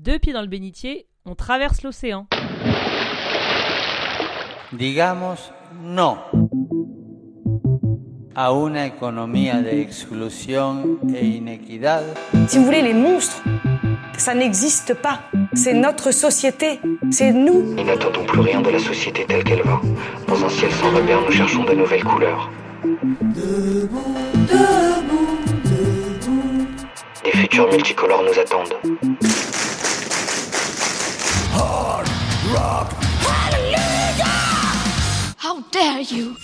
Deux pieds dans le bénitier, on traverse l'océan. Digamos no a una economía de exclusión e inequidad. Si vous voulez, les monstres, ça n'existe pas. C'est notre société, c'est nous. Nous n'attendons plus rien de la société telle qu'elle va. Dans un ciel sans repère, nous cherchons de nouvelles couleurs. Des futurs multicolores nous attendent. How dare you?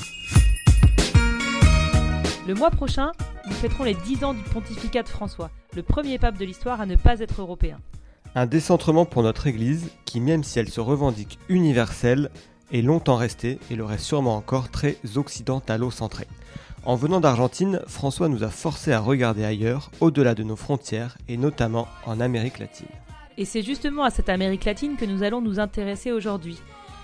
Le mois prochain, nous fêterons les 10 ans du pontificat de François, le premier pape de l'histoire à ne pas être européen. Un décentrement pour notre Église qui, même si elle se revendique universelle, est longtemps restée et le reste sûrement encore très occidentalo-centrée. En venant d'Argentine, François nous a forcé à regarder ailleurs, au-delà de nos frontières et notamment en Amérique latine. Et c'est justement à cette Amérique latine que nous allons nous intéresser aujourd'hui.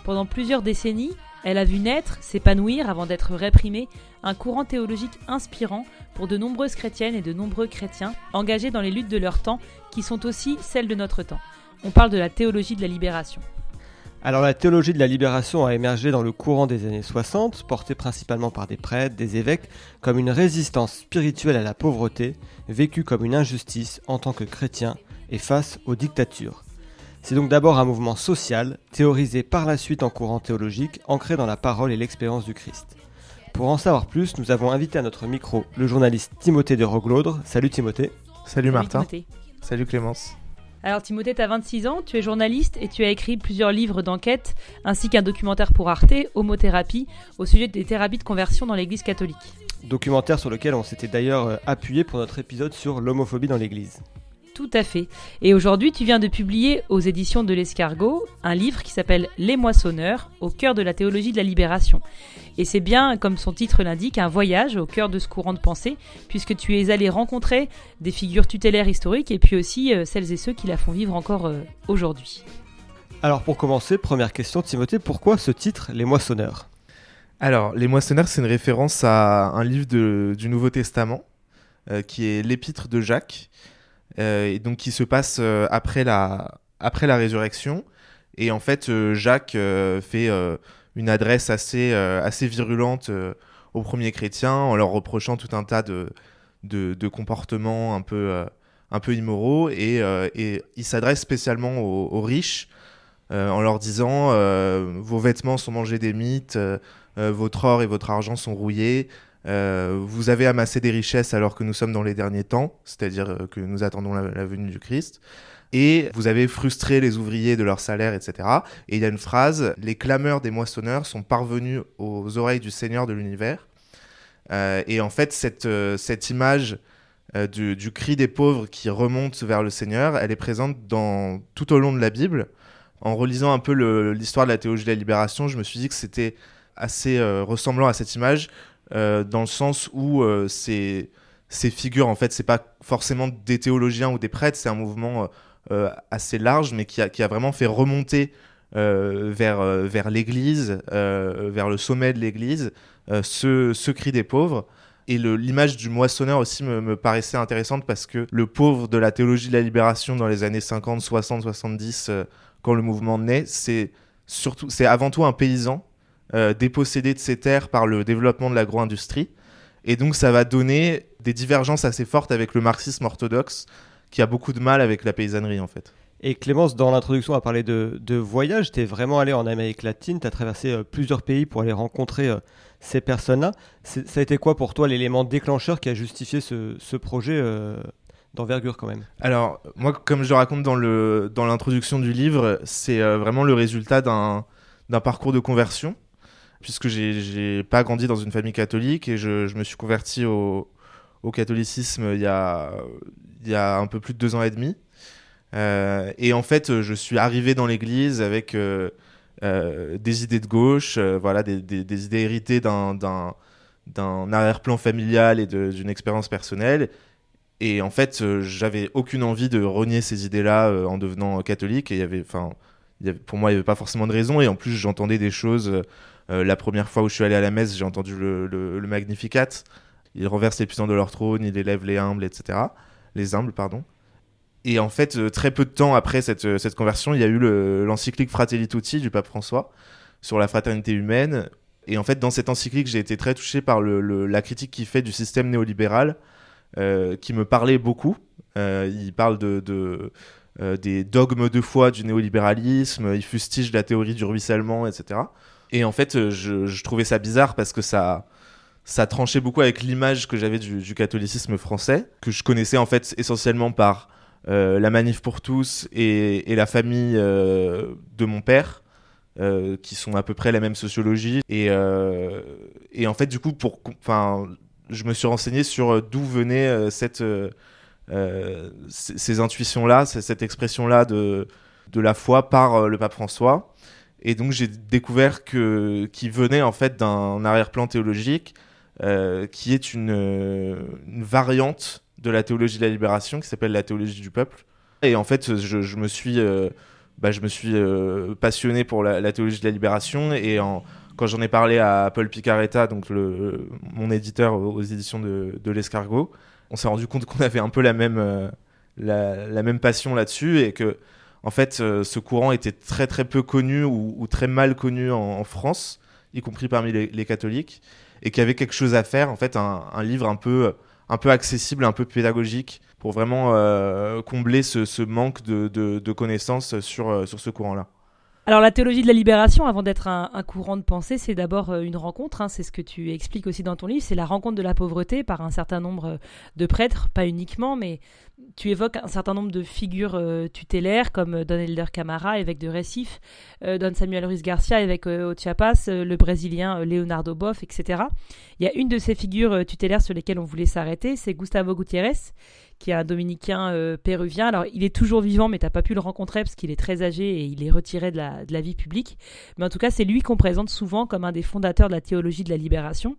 Pendant plusieurs décennies, elle a vu naître, s'épanouir avant d'être réprimée, un courant théologique inspirant pour de nombreuses chrétiennes et de nombreux chrétiens engagés dans les luttes de leur temps qui sont aussi celles de notre temps. On parle de la théologie de la libération. Alors la théologie de la libération a émergé dans le courant des années 60, portée principalement par des prêtres, des évêques, comme une résistance spirituelle à la pauvreté, vécue comme une injustice en tant que chrétien et face aux dictatures. C'est donc d'abord un mouvement social, théorisé par la suite en courant théologique, ancré dans la parole et l'expérience du Christ. Pour en savoir plus, nous avons invité à notre micro le journaliste Timothée de Roglaudre. Salut Timothée. Salut Martin. Timothée. Salut Clémence. Alors Timothée, tu as 26 ans, tu es journaliste et tu as écrit plusieurs livres d'enquête ainsi qu'un documentaire pour Arte, Homothérapie, au sujet des thérapies de conversion dans l'Église catholique. Documentaire sur lequel on s'était d'ailleurs euh, appuyé pour notre épisode sur l'homophobie dans l'Église. Tout à fait. Et aujourd'hui, tu viens de publier aux éditions de l'Escargot un livre qui s'appelle Les moissonneurs, au cœur de la théologie de la libération. Et c'est bien, comme son titre l'indique, un voyage au cœur de ce courant de pensée, puisque tu es allé rencontrer des figures tutélaires historiques et puis aussi euh, celles et ceux qui la font vivre encore euh, aujourd'hui. Alors pour commencer, première question Timothée, pourquoi ce titre, Les moissonneurs? Alors, Les Moissonneurs, c'est une référence à un livre de- du Nouveau Testament, euh, qui est l'Épître de Jacques, et donc qui se passe euh, après, la, résurrection. Et en fait, euh, Jacques euh, fait euh, une adresse assez, euh, virulente euh, aux premiers chrétiens en leur reprochant tout un tas de, comportements un peu, euh, immoraux. Et, euh, il s'adresse spécialement aux, riches euh, en leur disant euh, Vos vêtements sont mangés des mythes, euh, euh, votre or et votre argent sont rouillés. Euh, vous avez amassé des richesses alors que nous sommes dans les derniers temps, c'est-à-dire euh, que nous attendons la, venue du Christ. Et vous avez frustré les ouvriers de leur salaire, etc. Et il y a une phrase Les clameurs des moissonneurs sont parvenus aux oreilles du Seigneur de l'univers. Euh, et en fait, cette, image du, cri des pauvres qui remonte vers le Seigneur, elle est présente tout au long de la Bible. En relisant un peu l'histoire de la théologie de la libération, je me suis dit que c'était assez ressemblant à cette image, euh, dans le sens où euh, ces, figures, en fait, c'est pas forcément des théologiens ou des prêtres, c'est un mouvement euh, assez large, mais qui a, vraiment fait remonter vers, l'Église, vers le sommet de l'Église, ce, cri des pauvres. Et l'image du moissonneur aussi me, me paraissait intéressante parce que le pauvre de la théologie de la libération dans les années 50, 60, 70, euh, quand le mouvement naît, c'est c'est avant tout un paysan euh, dépossédé de ses terres par le développement de l'agro-industrie. Et donc ça va donner des divergences assez fortes avec le marxisme orthodoxe qui a beaucoup de mal avec la paysannerie en fait. Et Clémence, dans l'introduction, a parlé de, de voyage. Tu es vraiment allé en Amérique latine, tu as traversé euh, plusieurs pays pour aller rencontrer euh, ces personnes-là. Ça a été quoi pour toi l'élément déclencheur qui a justifié ce, ce projet euh, d'envergure quand même? Alors, moi, comme je le raconte dans le dans l'introduction du livre, c'est vraiment le résultat d'un d'un parcours de conversion, puisque j'ai pas grandi dans une famille catholique et je, me suis converti au, catholicisme il y a un peu plus de deux ans et demi. Euh, et en fait, je suis arrivé dans l'église avec euh, euh, des idées de gauche, voilà, des, idées héritées d'un arrière-plan familial et d'une expérience personnelle. Et en fait, j'avais aucune envie de renier ces idées-là en devenant catholique. Et y avait, y pour moi, il n'y avait pas forcément de raison. Et en plus, j'entendais des choses. Euh, la première fois où je suis allé à la messe, j'ai entendu le, le- le Magnificat. Il renverse les puissants de leur trône, il élève les humbles, etc. Les humbles, pardon. Et en fait, euh, très peu de temps après cette, euh, cette conversion, il y a eu le- l'encyclique Fratelli Tutti du pape François sur la fraternité humaine. Et en fait, dans cette encyclique, j'ai été très touché par le- le- la critique qu'il fait du système néolibéral, qui me parlait beaucoup. Il parle de, de, des dogmes de foi du néolibéralisme, il fustige la théorie du ruissellement, etc. Et en fait, euh, je, trouvais ça bizarre parce que ça, ça tranchait beaucoup avec l'image que j'avais du, catholicisme français, que je connaissais en fait essentiellement par euh, la manif pour tous et, la famille euh, de mon père, qui sont à peu près la même sociologie. Et, en fait, du coup, pour, enfin, je me suis renseigné sur d'où venait cette, ces intuitions-là, c- cette expression-là de, de la foi par le pape François. Et donc j'ai découvert que qui venait en fait d'un arrière-plan théologique euh, qui est une, euh, une variante de la théologie de la libération qui s'appelle la théologie du peuple. Et en fait, je, me suis, euh, bah, je me suis passionné pour la, théologie de la libération et quand j'en ai parlé à Paul Picaretta, donc mon éditeur aux, éditions de, l'Escargot, on s'est rendu compte qu'on avait un peu la même, la même passion là-dessus et que en fait, euh, ce courant était très très peu connu ou, ou très mal connu en, en France, y compris parmi les, les catholiques, et qu'il y avait quelque chose à faire, en fait, un, un livre un peu, un peu accessible, un peu pédagogique, pour vraiment euh, combler ce, ce manque de, de, de connaissances sur, euh, sur ce courant-là. Alors la théologie de la libération, avant d'être un, courant de pensée, c'est d'abord euh, une rencontre, hein, c'est ce que tu expliques aussi dans ton livre, c'est la rencontre de la pauvreté par un certain nombre euh, de prêtres, pas uniquement, mais tu évoques un certain nombre de figures euh, tutélaires comme Don Elder Camara, évêque de Recife, Don Samuel Ruiz Garcia, évêque au Chiapas, le Brésilien Leonardo Boff, etc. Il y a une de ces figures tutélaires sur lesquelles on voulait s'arrêter, c'est Gustavo Gutiérrez, qui est un dominicain euh, péruvien. Alors, il est toujours vivant, mais t'as pas pu le rencontrer parce qu'il est très âgé et il est retiré de la, de la vie publique. Mais en tout cas, c'est lui qu'on présente souvent comme un des fondateurs de la théologie de la libération.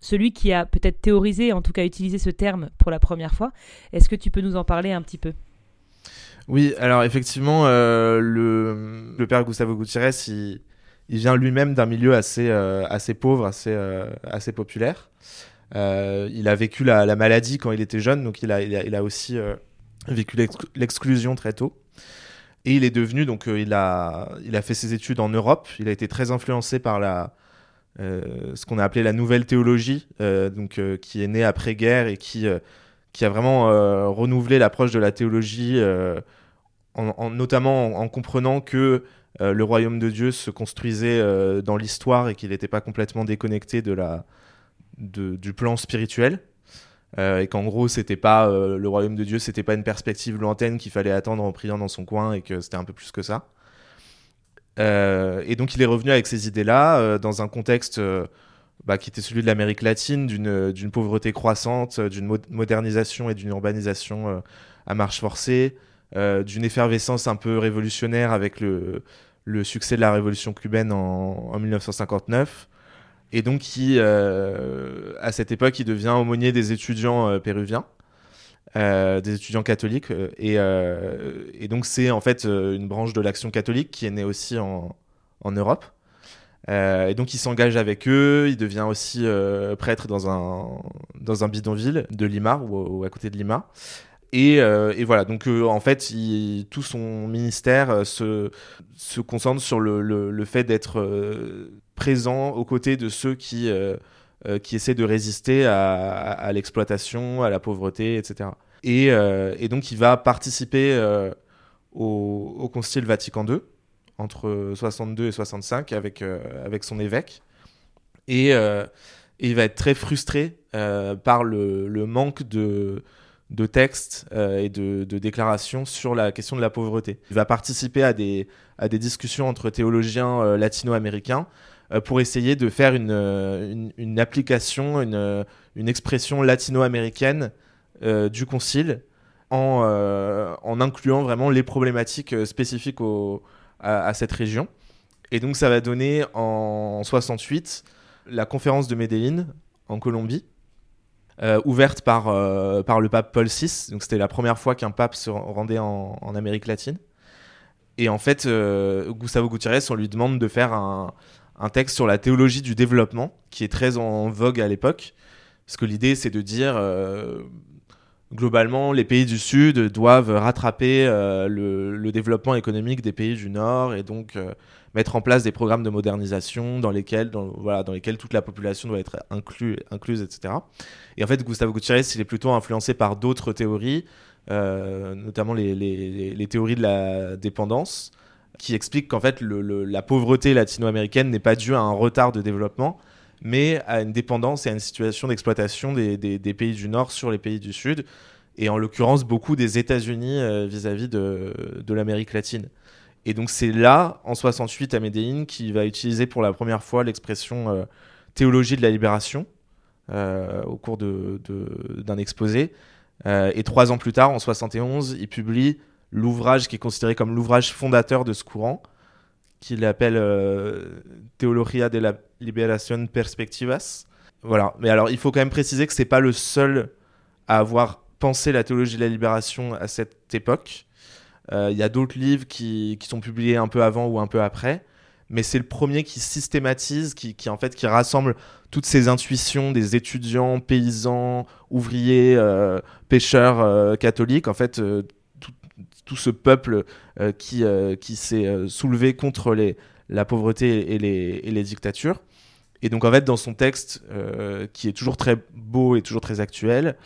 Celui qui a peut-être théorisé, en tout cas utilisé ce terme pour la première fois. Est-ce que tu peux nous en parler un petit peu? Oui, alors effectivement, euh, le, le père Gustavo Gutiérrez, il, vient lui-même d'un milieu assez, euh, assez pauvre, assez, assez populaire. Euh, il a vécu la, la, maladie quand il était jeune, donc il a, aussi euh, vécu l'exclusion très tôt. Et il est devenu, donc euh, il, a, fait ses études en Europe, il a été très influencé par ce qu'on a appelé la nouvelle théologie, donc, qui est née après-guerre et qui, a vraiment renouvelé l'approche de la théologie, en, en, notamment en, en, comprenant que le royaume de Dieu se construisait dans l'histoire et qu'il n'était pas complètement déconnecté de la, du plan spirituel. Euh, et qu'en gros, c'était pas euh, le royaume de Dieu, c'était pas une perspective lointaine qu'il fallait attendre en priant dans son coin et que c'était un peu plus que ça. Euh, et donc, il est revenu avec ces idées-là dans un contexte bah, qui était celui de l'Amérique latine, d'une pauvreté croissante, d'une mo modernisation et d'une urbanisation à marche forcée, d'une effervescence un peu révolutionnaire avec le, le succès de la révolution cubaine en 1959. Et donc, euh, à cette époque, il devient aumônier des étudiants euh, péruviens, euh, des étudiants catholiques. Et, et donc, c'est en fait une branche de l'action catholique qui est née aussi en, en Europe. Et donc il s'engage avec eux, il devient aussi prêtre dans un, dans un bidonville de Lima, ou, à côté de Lima. Et, et voilà, donc en fait, tout son ministère se, se concentre sur le, le fait d'être présent aux côtés de ceux qui, qui essaient de résister à, l'exploitation, à la pauvreté, etc. Et, et, donc il va participer au, Concile Vatican II entre 62 et 65 avec, euh, avec son évêque. Et, euh, il va être très frustré euh, par le, le, manque de, de textes et de, de, déclarations sur la question de la pauvreté. Il va participer à des, à des discussions entre théologiens latino-américains pour essayer de faire une, une application, une, une, expression latino-américaine du concile en, incluant vraiment les problématiques spécifiques à, cette région. Et donc ça va donner en 68 la conférence de Medellín en Colombie, euh, ouverte par, euh, par le pape Paul VI. Donc c'était la première fois qu'un pape se rendait en, en, Amérique latine. Et en fait, euh, Gustavo Gutiérrez, on lui demande de faire un, un, texte sur la théologie du développement, qui est très en vogue à l'époque. Parce que l'idée, c'est de dire globalement, les pays du Sud doivent rattraper euh, le, développement économique des pays du Nord et donc euh, mettre en place des programmes de modernisation dans lesquels, voilà, dans lesquels toute la population doit être inclus, incluse, etc. Et en fait, Gustavo Gutiérrez, il est plutôt influencé par d'autres théories, euh, notamment les théories de la dépendance, qui expliquent qu'en fait, la pauvreté latino-américaine n'est pas due à un retard de développement, mais à une dépendance et à une situation d'exploitation des, pays du Nord sur les pays du Sud, et en l'occurrence beaucoup des États-Unis euh, vis-à-vis de, l'Amérique latine. Et donc c'est là, en 68, à Medellín, qu'il va utiliser pour la première fois l'expression euh, théologie de la libération euh, au cours d'un exposé. Et trois ans plus tard, en 71, il publie l'ouvrage qui est considéré comme l'ouvrage fondateur de ce courant, qu'il appelle euh, Teología de la Liberación Perspectivas. Voilà. Mais alors, il faut quand même préciser que c'est pas le seul à avoir pensé la théologie de la libération à cette époque. Euh, Il y a d'autres livres qui, qui sont publiés un peu avant ou un peu après, mais c'est le premier qui systématise, qui, qui en fait qui rassemble toutes ces intuitions des étudiants, paysans, ouvriers, euh, pêcheurs euh, catholiques, en fait tout, ce peuple euh, qui, euh, qui s'est euh, soulevé contre les, la pauvreté et les, et les dictatures. Et donc en fait dans son texte, qui est toujours très beau et toujours très actuel,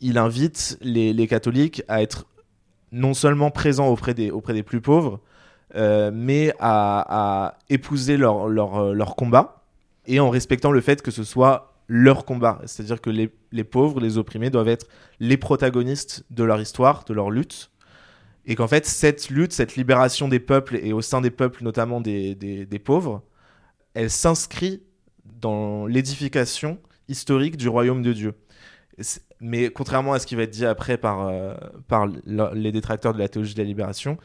il invite les, les catholiques à être non seulement présents auprès des, auprès des plus pauvres, mais à, à épouser leur, leur, leur combat, et en respectant le fait que ce soit leur combat. C'est-à-dire que les, les pauvres, les opprimés doivent être les protagonistes de leur histoire, de leur lutte, et qu'en fait, cette lutte, cette libération des peuples, et au sein des peuples, notamment des, des, pauvres, elle s'inscrit dans l'édification historique du royaume de Dieu. Mais contrairement à ce qui va être dit après par, euh, par les détracteurs de la théologie de la libération,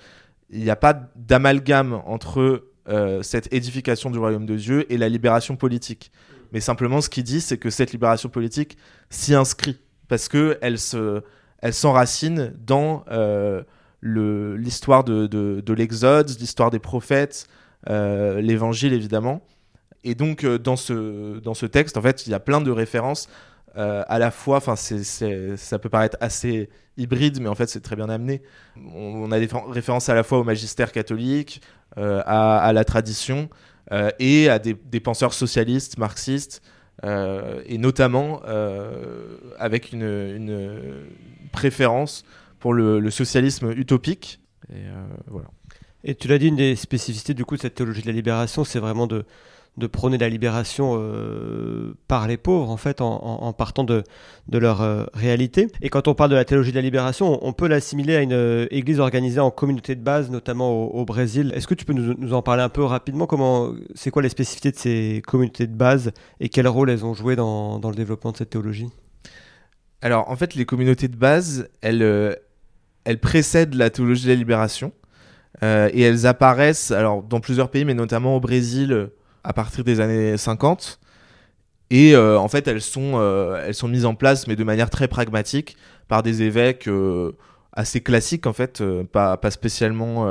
il n'y a pas d'amalgame entre euh, cette édification du royaume de Dieu et la libération politique. Mais simplement, ce qu'il dit, c'est que cette libération politique s'y inscrit parce que elle elle s'enracine dans euh, l'histoire de, de, de l'Exode, l'histoire des prophètes, euh, l'Évangile évidemment. Et donc euh, dans ce dans ce texte, en fait, il y a plein de références euh, à la fois. Enfin, ça peut paraître assez hybride, mais en fait, c'est très bien amené. On, a des références à la fois au magistère catholique, à, la tradition et à des, penseurs socialistes, marxistes, et notamment avec une préférence pour le, le socialisme utopique. Et euh, voilà. Et tu l'as dit, une des spécificités du coup de cette théologie de la libération, c'est vraiment de, de prôner la libération euh, par les pauvres, en fait, en, en- en partant de, de leur euh, réalité. Et quand on parle de la théologie de la libération, on, on peut l'assimiler à une euh, église organisée en communauté de base, notamment au, au Brésil. Est-ce que tu peux nous, nous en parler un peu rapidement? Comment, C'est quoi les spécificités de ces communautés de base et quel rôle elles ont joué dans, dans le développement de cette théologie? Alors, en fait, les communautés de base, elles, euh, elles précèdent la théologie de la libération. Euh, et elles apparaissent alors, dans plusieurs pays, mais notamment au Brésil, euh, à partir des années 50. Et euh, en fait, elles sont, elles sont mises en place, mais de manière très pragmatique, par des évêques assez classiques, en fait, pas, pas, spécialement,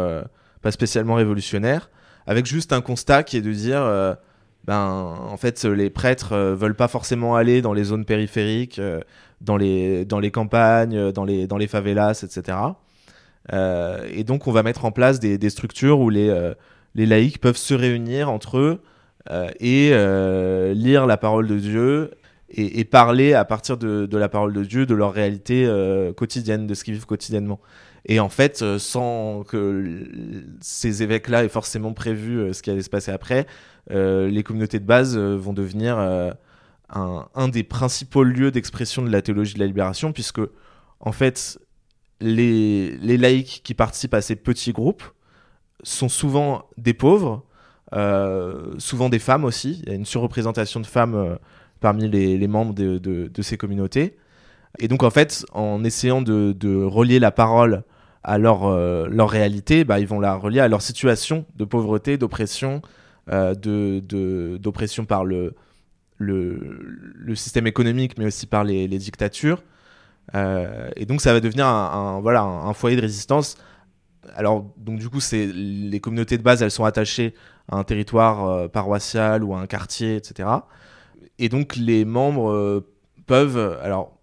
pas spécialement révolutionnaires, avec juste un constat qui est de dire ben, en fait, les prêtres euh, veulent pas forcément aller dans les zones périphériques, dans, les, dans les campagnes, dans les, dans les favelas, etc. Euh, et donc, on va mettre en place des, structures où les, euh, les laïcs peuvent se réunir entre eux euh, et lire la parole de Dieu et, parler à partir de, la parole de Dieu, de leur réalité quotidienne, de ce qu'ils vivent quotidiennement. Et en fait, sans que ces évêques-là aient forcément prévu ce qui allait se passer après, les communautés de base vont devenir un, des principaux lieux d'expression de la théologie de la libération, puisque, en fait, les, les laïcs qui participent à ces petits groupes sont souvent des pauvres, euh, souvent des femmes aussi. Il y a une surreprésentation de femmes euh, parmi les, membres de, de, ces communautés. Et donc, en fait, en essayant de, de relier la parole à leur, euh, leur réalité, bah, ils vont la relier à leur situation de pauvreté, d'oppression, d'oppression par le, le, système économique, mais aussi par les, dictatures. Euh, et donc, ça va devenir un, voilà, un, foyer de résistance. Alors, donc, du coup, les communautés de base, elles sont attachées à un territoire euh, paroissial ou à un quartier, etc. Et donc, les membres euh, peuvent. Alors,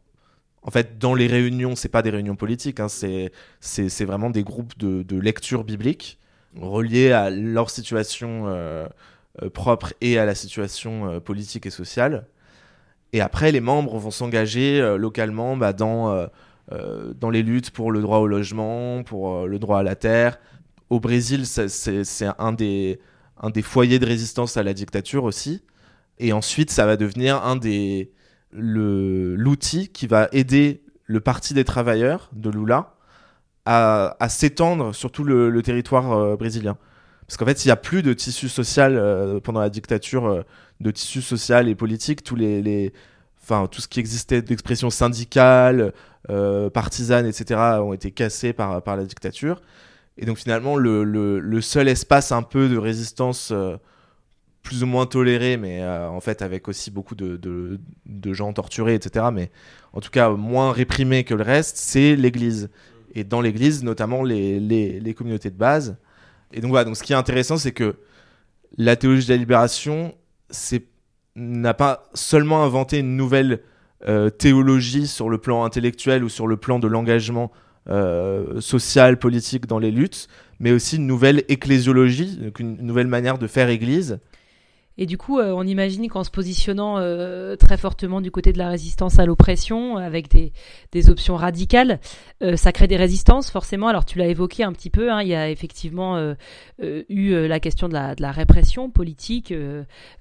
en fait, dans les réunions, c'est pas des réunions politiques, hein, c'est vraiment des groupes de, lecture biblique reliés à leur situation propre et à la situation euh, politique et sociale. Et après, les membres vont s'engager localement bah, dans, dans les luttes pour le droit au logement, pour le droit à la terre. Au Brésil, c'est un des, un des foyers de résistance à la dictature aussi. Et ensuite, ça va devenir un des, l'outil qui va aider le Parti des travailleurs de Lula à, s'étendre sur tout le, territoire euh, brésilien. Parce qu'en fait, il n'y a plus de tissu social euh, pendant la dictature, euh, de tissu social et politique. Tout ce qui existait d'expression syndicale, partisane, etc., ont été cassés par, la dictature. Et donc finalement, le, seul espace un peu de résistance plus ou moins toléré, mais euh, en fait avec aussi beaucoup de, gens torturés, etc. Mais en tout cas moins réprimé que le reste, c'est l'Église. Et dans l'Église, notamment les, communautés de base. Et donc voilà, donc ce qui est intéressant, c'est que la théologie de la libération n'a pas seulement inventé une nouvelle euh, théologie sur le plan intellectuel ou sur le plan de l'engagement euh, social, politique dans les luttes, mais aussi une nouvelle ecclésiologie, une nouvelle manière de faire Église et du coup, euh, on imagine qu'en se positionnant euh, très fortement du côté de la résistance à l'oppression, avec des, options radicales, euh, ça crée des résistances forcément. Alors tu l'as évoqué un petit peu, hein, il y a effectivement eu la question de la, répression politique,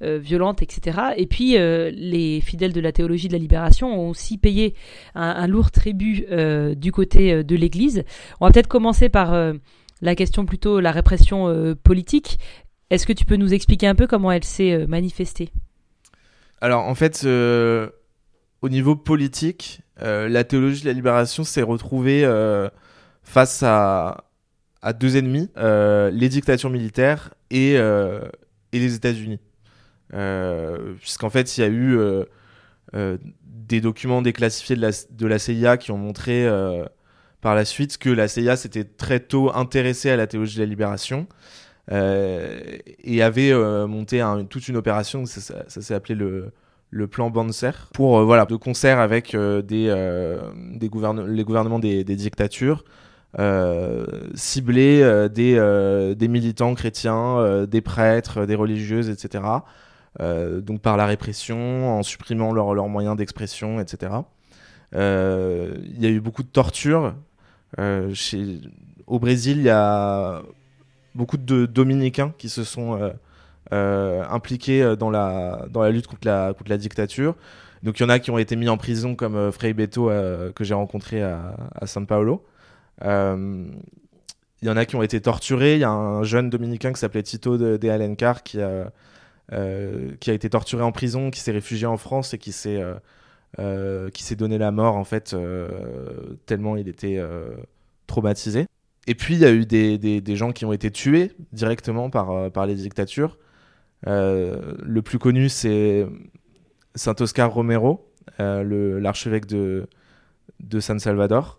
violente, etc. Et puis les fidèles de la théologie de la libération ont aussi payé un, un lourd tribut du côté de l'Église. On va peut-être commencer par la question plutôt la répression politique. Est-ce que tu peux nous expliquer un peu comment elle s'est euh, manifestée? Alors en fait, euh, au niveau politique, euh, la théologie de la libération s'est retrouvée face à, deux ennemis, les dictatures militaires et, les États-Unis. Puisqu'en fait, il y a eu des documents déclassifiés de la, CIA qui ont montré par la suite que la CIA s'était très tôt intéressée à la théologie de la libération et avait euh, monté toute une opération, ça, s'est appelé le, plan Banzer, pour, euh, voilà, de concert avec les gouvernements des, dictatures, cibler des, militants chrétiens, des prêtres, des religieuses, etc. donc par la répression, en supprimant leurs moyens d'expression, etc. Il y a eu beaucoup de tortures. Au Brésil, il y a beaucoup de dominicains qui se sont euh, euh, impliqués euh, dans la, lutte contre la, dictature. Donc il y en a qui ont été mis en prison comme Frei Beto que j'ai rencontré à, à São Paulo. Il y en a qui ont été torturés. Il y a un jeune dominicain qui s'appelait Tito de, Alencar qui a, qui a été torturé en prison, qui s'est réfugié en France et qui s'est qui s'est donné la mort en fait tellement il était traumatisé. Et puis, il y a eu des, des, gens qui ont été tués directement par, euh, par les dictatures. Euh, le plus connu, c'est Saint Oscar Romero, euh, l'archevêque de, de San Salvador,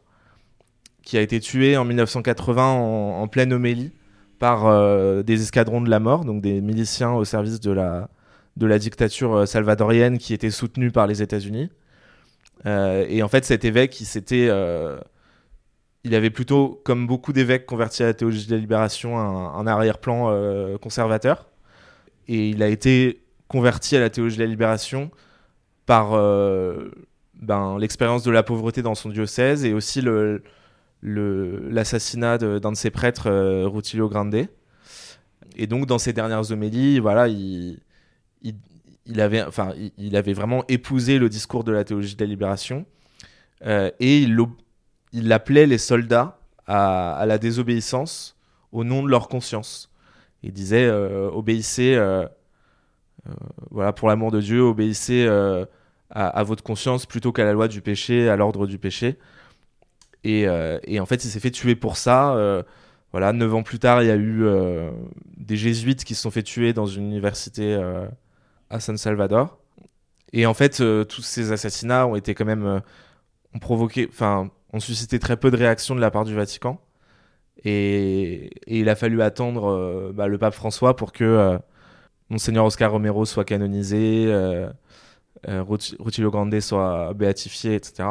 qui a été tué en 1980 en, pleine homélie par des escadrons de la mort, donc des miliciens au service de la, de la dictature salvadorienne qui était soutenue par les États-Unis. et en fait, cet évêque, il s'était il avait plutôt, comme beaucoup d'évêques convertis à la théologie de la libération, un, arrière-plan euh, conservateur. Et il a été converti à la théologie de la libération par euh, ben, l'expérience de la pauvreté dans son diocèse et aussi l'assassinat d'un de, ses prêtres, euh, Rutilio Grande. Et donc, dans ses dernières homélies, voilà, il, avait, enfin, il, avait vraiment épousé le discours de la théologie de la libération. et il il appelait les soldats à, la désobéissance au nom de leur conscience. Il disait euh, obéissez, euh, euh, voilà, pour l'amour de Dieu, obéissez à, votre conscience plutôt qu'à la loi du péché, à l'ordre du péché. Et, en fait, il s'est fait tuer pour ça. voilà, neuf ans plus tard, il y a eu des jésuites qui se sont fait tuer dans une université à San Salvador. Et en fait, tous ces assassinats ont été quand même ont provoqué, enfin, ont suscité très peu de réactions de la part du Vatican. Et, il a fallu attendre euh, bah, le pape François pour que euh, Monseigneur Oscar Romero soit canonisé, euh, Rutilio Grande soit béatifié, etc.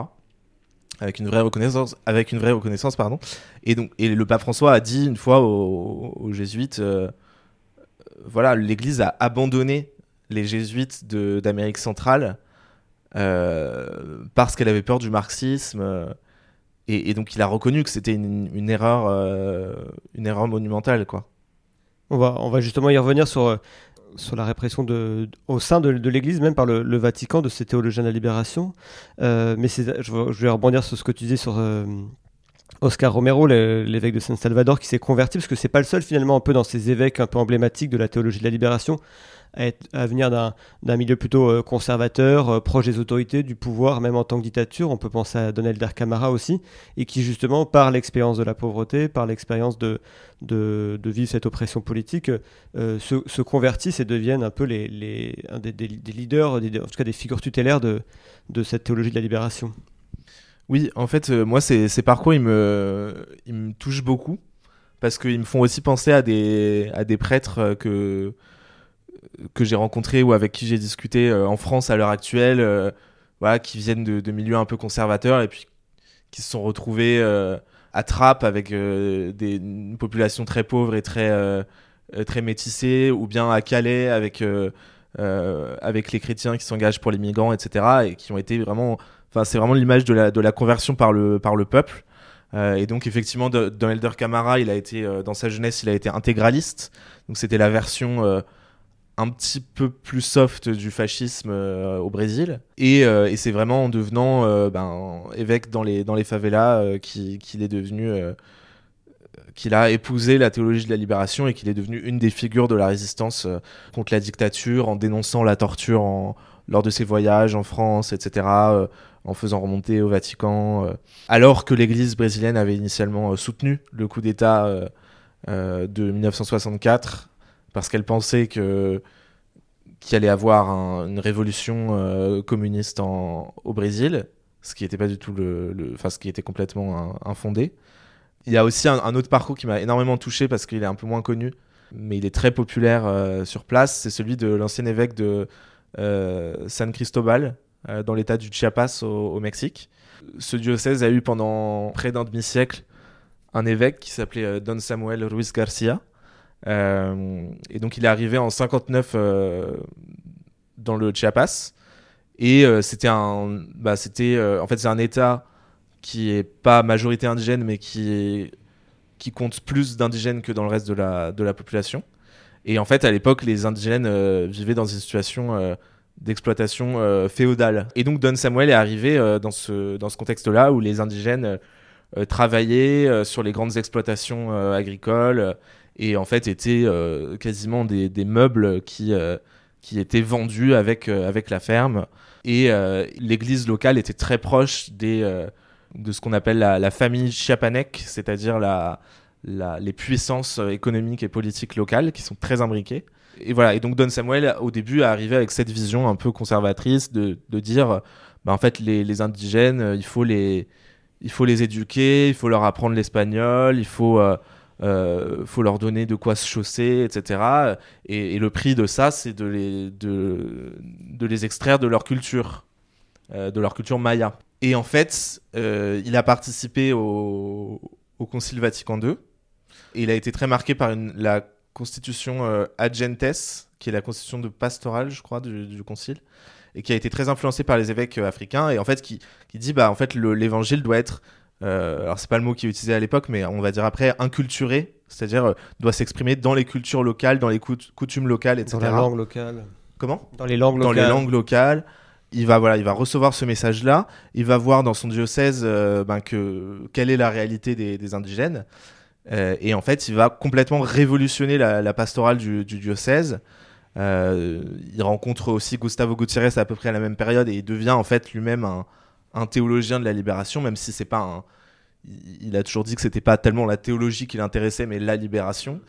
avec une vraie reconnaissance, avec une vraie reconnaissance, pardon. Et donc, et le pape François a dit une fois aux, jésuites, voilà, l'Église a abandonné les jésuites d'Amérique centrale parce qu'elle avait peur du marxisme. Et, donc, il a reconnu que c'était une, erreur, euh, une erreur monumentale, quoi. On va, on va justement y revenir sur, euh, sur la répression de, au sein de, l'Église, même par le, Vatican, de ces théologiens de la libération. Euh, mais je, vais rebondir sur ce que tu disais sur Oscar Romero, l'évêque de San Salvador, qui s'est converti, parce que c'est pas le seul finalement un peu dans ces évêques un peu emblématiques de la théologie de la libération à, venir d'un milieu plutôt euh, conservateur, euh, proche des autorités, du pouvoir, même en tant que dictature. On peut penser à Donald Camara aussi, et qui justement, par l'expérience de la pauvreté, par l'expérience de, de, de vivre cette oppression politique, euh, se, se convertissent et deviennent un peu les, les, des, des- leaders, en tout cas des figures tutélaires de, de cette théologie de la libération. Oui, en fait, moi, ces, ces parcours, ils me, ils me touchent beaucoup parce qu'ils me font aussi penser à des, à des prêtres que, que j'ai rencontrés ou avec qui j'ai discuté euh, en France à l'heure actuelle, euh, voilà, qui viennent de, milieux un peu conservateurs et puis qui se sont retrouvés euh, à Trappes avec des, une population très pauvre et très, très métissée, ou bien à Calais avec, avec les chrétiens qui s'engagent pour les migrants, etc. et qui ont été vraiment Enfin, c'est vraiment l'image de la, de la conversion par le, par le peuple. Et donc, effectivement, dans Elder Camara, il a été, dans sa jeunesse, il a été intégraliste. Donc, c'était la version un petit peu plus soft du fascisme euh, au Brésil. Et, euh, et c'est vraiment en devenant euh, ben, évêque dans les, dans les favelas qui- qu'il est devenu. qu'il a épousé la théologie de la libération et qu'il est devenu une des figures de la résistance contre la dictature en dénonçant la torture lors de ses voyages en France, etc., en faisant remonter au Vatican, alors que l'Église brésilienne avait initialement soutenu le coup d'État de 1964, parce qu'elle pensait que qu'il allait avoir un- une révolution euh, communiste au Brésil, ce qui n'était pas du tout le, enfin ce qui était complètement infondé. Il y a aussi un, autre parcours qui m'a énormément touché parce qu'il est un peu moins connu, mais il est très populaire euh, sur place. C'est celui de l'ancien évêque de euh, San Cristobal, dans l'état du Chiapas au, Mexique. Ce diocèse a eu pendant près d'un demi-siècle un évêque qui s'appelait Don Samuel Ruiz Garcia. Euh, et donc il est arrivé en 59 euh, dans le Chiapas. Et euh, c'était un, bah, c'était, en fait, c'est un État qui est pas majorité indigène, mais qui qui compte plus d'indigènes que dans le reste de la, de la population. Et en fait, à l'époque, les indigènes vivaient dans une situation d'exploitation féodale. Et donc Don Samuel est arrivé dans ce, dans ce contexte-là où les indigènes travaillaient sur les grandes exploitations agricoles et en fait étaient euh, quasiment des, meubles qui, euh, qui étaient vendus avec, euh, avec la ferme. Et l'église locale était très proche des, de ce qu'on appelle la, famille chiapanec, c'est-à-dire la, les puissances économiques et politiques locales qui sont très imbriquées. Et voilà, et donc Don Samuel, au début, est arrivé avec cette vision un peu conservatrice de, de dire, bah, en fait, les, les indigènes, il faut les, il faut les éduquer, il faut leur apprendre l'espagnol, il faut, euh, faut leur donner de quoi se chausser, etc. Et, le prix de ça, c'est de les, de, les extraire de leur culture, euh, de leur culture maya. Et en fait, euh, il a participé au, au Concile Vatican II. Et il a été très marqué par la constitution euh, Ad Gentes, qui est la constitution de pastorale, je crois, du, Concile, et qui a été très influencé par les évêques africains, et en fait, qui, qui dit, bah, en fait, le- l'évangile doit être, euh, alors c'est pas le mot qui est utilisé à l'époque, mais on va dire après, inculturé, c'est-à-dire euh, doit s'exprimer dans les cultures locales, dans les cout- coutumes locales, etc. Dans la langue locale. Comment? Dans les langues dans locales. les langues locales. Il va, voilà, il va recevoir ce message-là. Il va voir dans son diocèse euh, ben, que, quelle est la réalité des, des indigènes. Euh, et en fait, il va complètement révolutionner la, la pastorale du, du diocèse. Il rencontre aussi Gustavo Gutiérrez à peu près à la même période et il devient en fait lui-même un, un théologien de la libération, même si c'est pas un. il- a toujours dit que c'était pas tellement la théologie qui l'intéressait, mais la libération.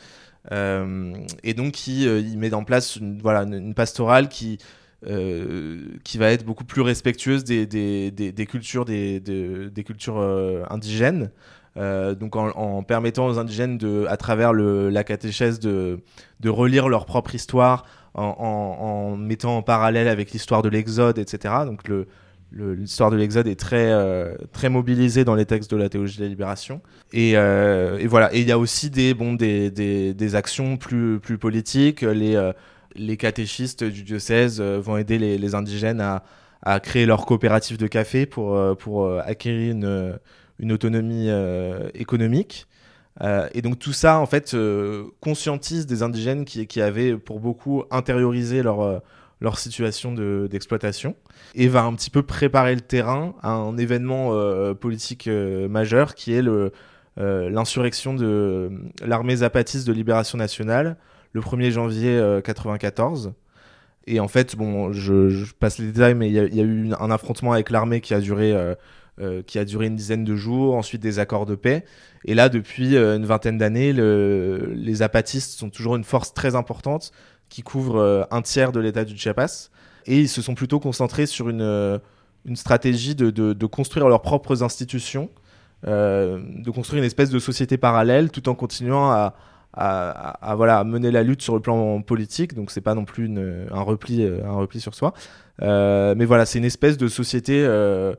Euh, et donc, il, euh, il met en place une, voilà, une, pastorale qui, euh, qui va être beaucoup plus respectueuse des, des, des, cultures, des, des, cultures indigènes. Donc en, en permettant aux indigènes de, à travers le, la catéchèse de, de relire leur propre histoire en, en, en mettant en parallèle avec l'histoire de l'Exode, etc. Donc le, l'histoire de l'Exode est très, euh, très mobilisée dans les textes de la théologie de la libération. Et, euh, voilà. Et il y a aussi des, bon, des, des, actions plus, plus politiques. Les, euh, les catéchistes du diocèse euh, vont aider les, indigènes à, à créer leur coopérative de café pour, pour acquérir une, une autonomie économique. Et donc tout ça, en fait, conscientise des indigènes qui, qui avaient pour beaucoup intériorisé leur, leur situation de- d'exploitation et va un petit peu préparer le terrain à un événement euh, politique euh, majeur qui est euh, l'insurrection de l'armée zapatiste de libération nationale le 1er janvier euh, 94. Et en fait, bon, je, passe les détails, mais il y, a- eu un affrontement avec l'armée qui a duré qui a duré une dizaine de jours, ensuite des accords de paix. Et là, depuis une vingtaine d'années, le- les zapatistes sont toujours une force très importante qui couvre euh, un tiers de l'État du Chiapas. Et ils se sont plutôt concentrés sur une, euh, une stratégie de, de- construire leurs propres institutions, euh, de construire une espèce de société parallèle tout en continuant à, à, voilà, mener la lutte sur le plan politique. Donc c'est pas non plus un, repli, un repli sur soi. Mais voilà, c'est une espèce de société euh,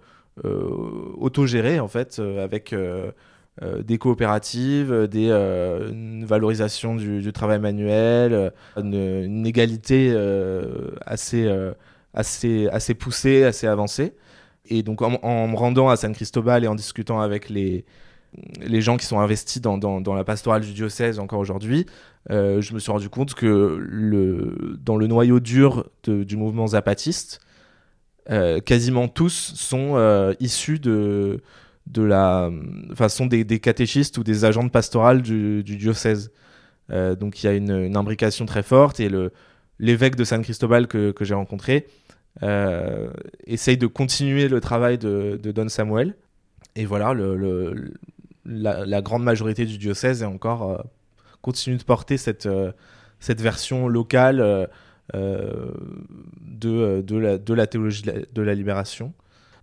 autogérée en fait, avec euh, des coopératives, euh, des, euh, une valorisation du, travail manuel, une, égalité assez, assez, assez poussée, assez avancée. Et donc en, me rendant à San Cristobal et en discutant avec les, les gens qui sont investis dans, dans, la pastorale du diocèse encore aujourd'hui, je me suis rendu compte que le, dans le noyau dur du mouvement zapatiste, quasiment tous sont issus de, de la, enfin, sont des, des catéchistes ou des agents de du, diocèse. Euh, donc il y a une, imbrication très forte et l'évêque de San Cristobal que, que j'ai rencontré euh, essaye de continuer le travail de, Don Samuel. Et voilà, le, le- la, grande majorité du diocèse est encore euh, continue de porter cette, cette version locale de, de, la, de la théologie de la libération.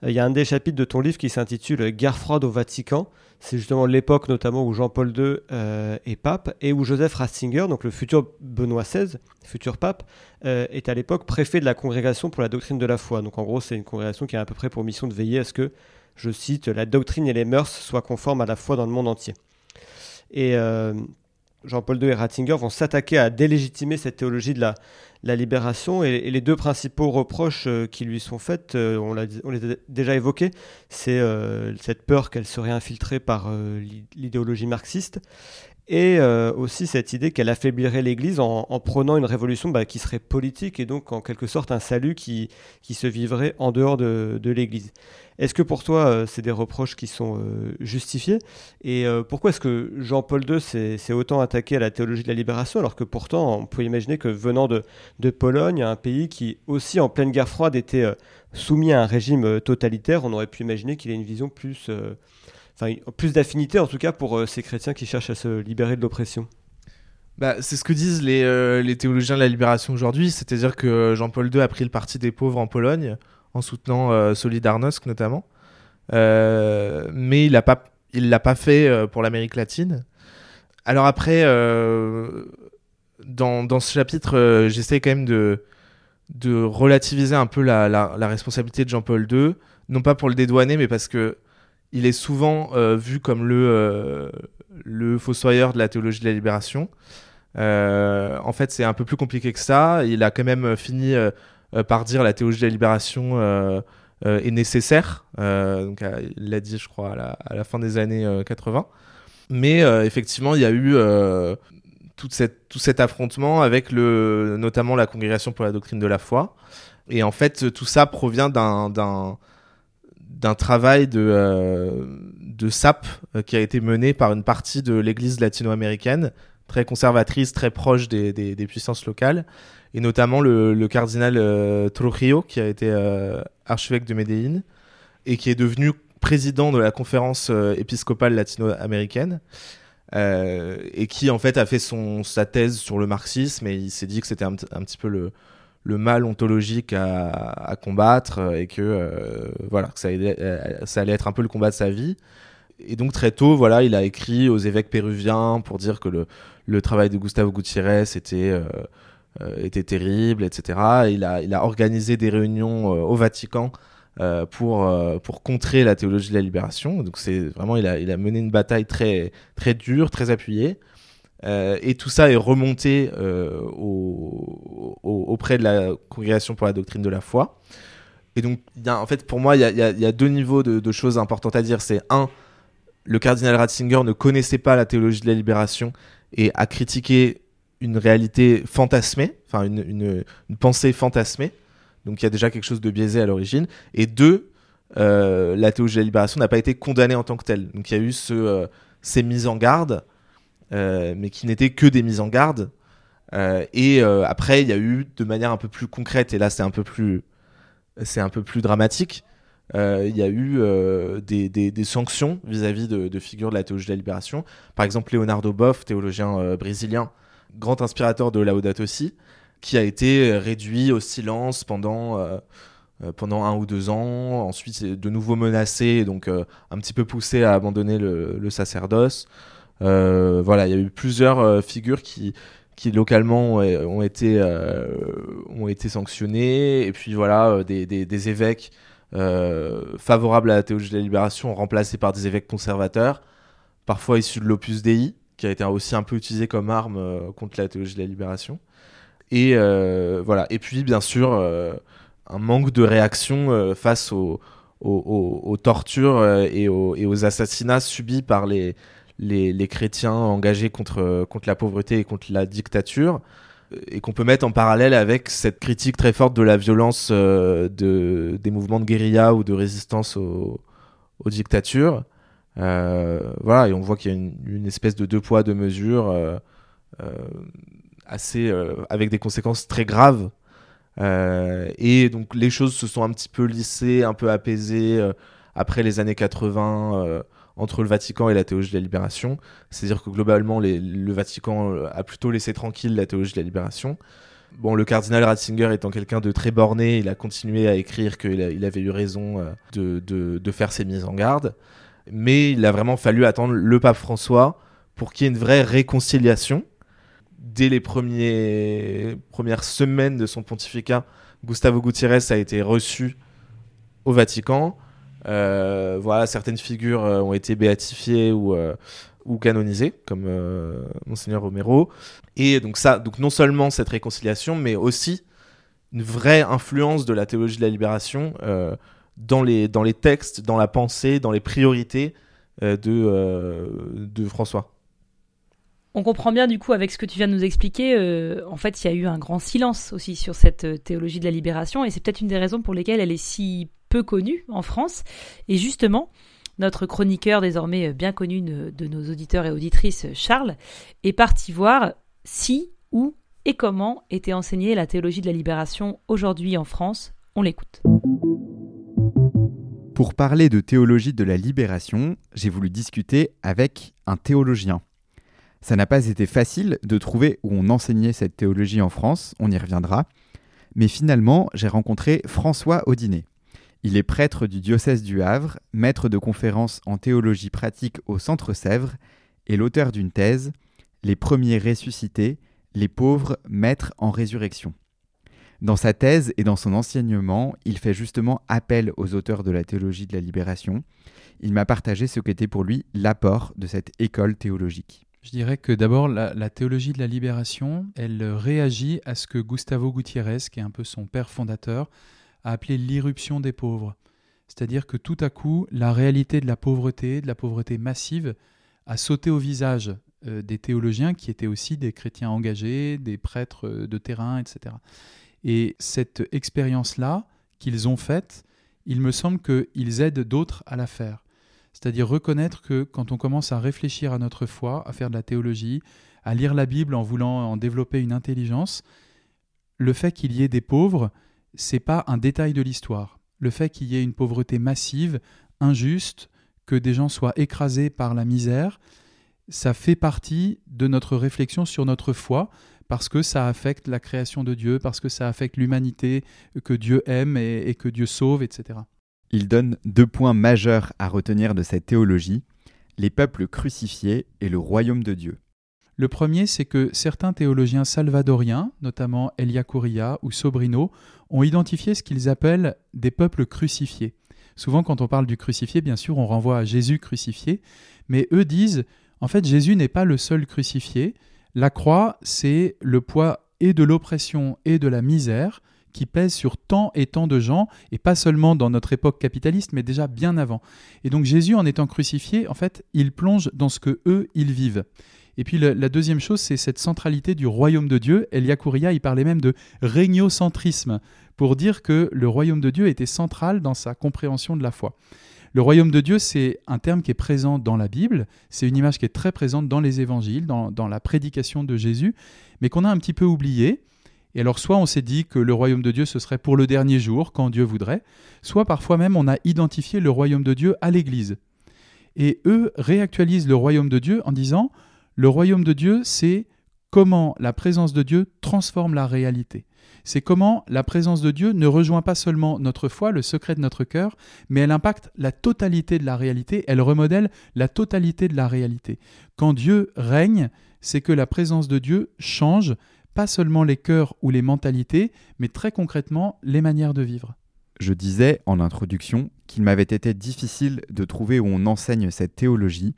Euh, Il y a un des chapitres de ton livre qui s'intitule Guerre froide au Vatican. C'est justement l'époque notamment où Jean-Paul II euh, est pape et où Joseph Ratzinger, donc le futur Benoît XVI, futur pape, euh, est à l'époque préfet de la congrégation pour la doctrine de la foi. Donc en gros, c'est une congrégation qui a à peu près pour mission de veiller à ce que, je cite, la doctrine et les mœurs soient conformes à la foi dans le monde entier. Et Jean-Paul II et Ratzinger vont s'attaquer à délégitimer cette théologie de la, la libération. Et, les deux principaux reproches euh, qui lui sont faits, euh, on, les a déjà évoqués, c'est euh, cette peur qu'elle serait infiltrée par l'i- l'idéologie marxiste et euh, aussi cette idée qu'elle affaiblirait l'Église en, en prônant une révolution bah, qui serait politique et donc en quelque sorte un salut qui, qui se vivrait en dehors de, l'Église. Est-ce que pour toi, euh, c'est des reproches qui sont euh, justifiés? Et pourquoi est-ce que Jean-Paul II s'est autant attaqué à la théologie de la libération alors que pourtant on peut imaginer que venant de, de Pologne, un pays qui aussi en pleine guerre froide était soumis à un régime totalitaire, on aurait pu imaginer qu'il ait une vision plus, enfin plus d'affinité en tout cas pour euh, ces chrétiens qui cherchent à se libérer de l'oppression. Bah, c'est ce que disent les, euh, théologiens de la libération aujourd'hui, c'est-à-dire que Jean-Paul II a pris le parti des pauvres en Pologne, en soutenant euh, Solidarnosc notamment, Euh, mais il l'a pas, l'a pas fait euh, pour l'Amérique latine. Alors après, euh, dans, dans ce chapitre, euh, j'essaie quand même de, de relativiser un peu la, la responsabilité de Jean-Paul II, non pas pour le dédouaner, mais parce que il est souvent euh, vu comme le, euh, le fossoyeur de la théologie de la libération. Euh, en fait, c'est un peu plus compliqué que ça. Il a quand même fini par dire la théologie de la libération est nécessaire. Donc, il l'a dit, je crois, à la, fin des années euh, 80. Mais effectivement, il y a eu tout cet affrontement avec le, notamment la Congrégation pour la doctrine de la foi. Et en fait, tout ça provient d'un d'un travail de, euh, de SAP euh, qui a été mené par une partie de l'église latino-américaine, très conservatrice, très proche des, des, puissances locales, et notamment le, cardinal euh, Trujillo, qui a été archevêque de Medellín, et qui est devenu président de la conférence épiscopale latino-américaine, et qui en fait a fait son, sa thèse sur le marxisme, et il s'est dit que c'était un petit peu le, le mal ontologique à, combattre euh, et que euh, voilà que ça, allait- euh, ça allait être un peu le combat de sa vie et donc très tôt voilà il a écrit aux évêques péruviens pour dire que le, le travail de Gustavo Gutiérrez était était terrible etc Et il a il a organisé des réunions au Vatican pour, pour contrer la théologie de la libération. Donc c'est vraiment, il a, il a mené une bataille très, très dure, très appuyée. Euh, et tout ça est remonté euh, au- au- auprès de la congrégation pour la doctrine de la foi. Et donc, en fait, pour moi, il y a, deux niveaux de, choses importantes à dire. C'est un, le cardinal Ratzinger ne connaissait pas la théologie de la libération et a critiqué une réalité fantasmée, enfin une, pensée fantasmée. Donc il y a déjà quelque chose de biaisé à l'origine. Et deux, euh, la théologie de la libération n'a pas été condamnée en tant que telle. Donc il y a eu ce, ces mises en garde, mais qui n'étaient que des mises en garde. Euh, et euh, après, il y a eu de manière un peu plus concrète, et là c'est un peu plus, c'est un peu plus dramatique. euh, il y a eu euh, des, des- sanctions vis-à-vis de, figures de la théologie de la libération. Par exemple, Leonardo Boff, théologien euh, brésilien, grand inspirateur de Laudato Si, qui a été euh, réduit au silence pendant, euh, euh, pendant un ou deux ans, ensuite de nouveau menacé, donc euh, un petit peu poussé à abandonner le sacerdoce. Euh, voilà, il y a eu plusieurs euh, figures qui, qui localement ont, été, euh, ont été sanctionnées, et puis voilà, euh, des, des, évêques euh, favorables à la théologie de la libération remplacés par des évêques conservateurs, parfois issus de l'Opus Dei, qui a été aussi un peu utilisé comme arme euh, contre la théologie de la libération. Et euh, voilà. Et puis, bien sûr, euh, un manque de réaction euh, face aux, aux- tortures euh, et aux assassinats subis par les, les, chrétiens engagés contre, contre la pauvreté et contre la dictature. Et qu'on peut mettre en parallèle avec cette critique très forte de la violence euh, de, des mouvements de guérilla ou de résistance aux, dictatures. Euh, voilà, et on voit qu'il y a une, espèce de deux poids, deux mesures. euh, euh, assez euh, avec des conséquences très graves Euh, et donc les choses se sont un petit peu lissées un peu apaisées euh, après les années 80 euh, entre le Vatican et la théologie de la libération c'est à dire que globalement le Vatican euh, a plutôt laissé tranquille la théologie de la libération Bon, le cardinal Ratzinger étant quelqu'un de très borné, il a continué à écrire qu'il avait eu raison euh, de, faire ses mises en garde. Mais il a vraiment fallu attendre le pape François pour qu'il y ait une vraie réconciliation. Dès les premières semaines de son pontificat, Gustavo Gutiérrez a été reçu au Vatican. Euh, voilà, certaines figures euh, ont été béatifiées ou, euh, ou canonisées, comme Monseigneur Romero. Et donc ça, donc non seulement cette réconciliation, mais aussi une vraie influence de la théologie de la libération dans, les, dans les textes, dans la pensée, dans les priorités de, de François. On comprend bien du coup avec ce que tu viens de nous expliquer, en fait il y a eu un grand silence aussi sur cette théologie de la libération et c'est peut-être une des raisons pour lesquelles elle est si peu connue en France. Et justement, notre chroniqueur désormais euh, bien connu de, de nos auditeurs et auditrices, euh, Charles, est parti voir si, où et comment était enseignée la théologie de la libération aujourd'hui en France. On l'écoute. Pour parler de théologie de la libération, j'ai voulu discuter avec un théologien. Ça n'a pas été facile de trouver où on enseignait cette théologie en France, on y reviendra, mais finalement j'ai rencontré François Audinet. Il est prêtre du diocèse du Havre, maître de conférences en théologie pratique au Centre Sèvres et l'auteur d'une thèse Les premiers ressuscités, les pauvres maîtres en résurrection. Dans sa thèse et dans son enseignement, il fait justement appel aux auteurs de la théologie de la libération. Il m'a partagé ce qu'était pour lui l'apport de cette école théologique. Je dirais que d'abord, la, théologie de la libération, elle réagit à ce que Gustavo Gutiérrez, qui est un peu son père fondateur, a appelé l'irruption des pauvres. C'est-à-dire que tout à coup, la réalité de la pauvreté, de la pauvreté massive, a sauté au visage euh, des théologiens qui étaient aussi des chrétiens engagés, des prêtres euh, de terrain, etc. Et cette expérience-là qu'ils ont faite, il me semble qu'ils aident d'autres à la faire. C'est-à-dire reconnaître que quand on commence à réfléchir à notre foi, à faire de la théologie, à lire la Bible en voulant en développer une intelligence, le fait qu'il y ait des pauvres, c'est pas un détail de l'histoire. Le fait qu'il y ait une pauvreté massive, injuste, que des gens soient écrasés par la misère, ça fait partie de notre réflexion sur notre foi, parce que ça affecte la création de Dieu, parce que ça affecte l'humanité que Dieu aime et, et que Dieu sauve, etc. Il donne deux points majeurs à retenir de cette théologie, les peuples crucifiés et le royaume de Dieu. Le premier, c'est que certains théologiens salvadoriens, notamment Elia Curia ou Sobrino, ont identifié ce qu'ils appellent des peuples crucifiés. Souvent, quand on parle du crucifié, bien sûr, on renvoie à Jésus crucifié, mais eux disent, en fait, Jésus n'est pas le seul crucifié. La croix, c'est le poids et de l'oppression et de la misère qui pèse sur tant et tant de gens, et pas seulement dans notre époque capitaliste, mais déjà bien avant. Et donc Jésus, en étant crucifié, en fait, il plonge dans ce que eux, ils vivent. Et puis la deuxième chose, c'est cette centralité du royaume de Dieu. Elia Curia, il parlait même de régnocentrisme, pour dire que le royaume de Dieu était central dans sa compréhension de la foi. Le royaume de Dieu, c'est un terme qui est présent dans la Bible, c'est une image qui est très présente dans les évangiles, dans la prédication de Jésus, mais qu'on a un petit peu oublié. Et alors soit on s'est dit que le royaume de Dieu, ce serait pour le dernier jour, quand Dieu voudrait, soit parfois même on a identifié le royaume de Dieu à l'Église. Et eux réactualisent le royaume de Dieu en disant, le royaume de Dieu, c'est comment la présence de Dieu transforme la réalité. C'est comment la présence de Dieu ne rejoint pas seulement notre foi, le secret de notre cœur, mais elle impacte la totalité de la réalité, elle remodèle la totalité de la réalité. Quand Dieu règne, c'est que la présence de Dieu change pas seulement les cœurs ou les mentalités, mais très concrètement les manières de vivre. Je disais en introduction qu'il m'avait été difficile de trouver où on enseigne cette théologie,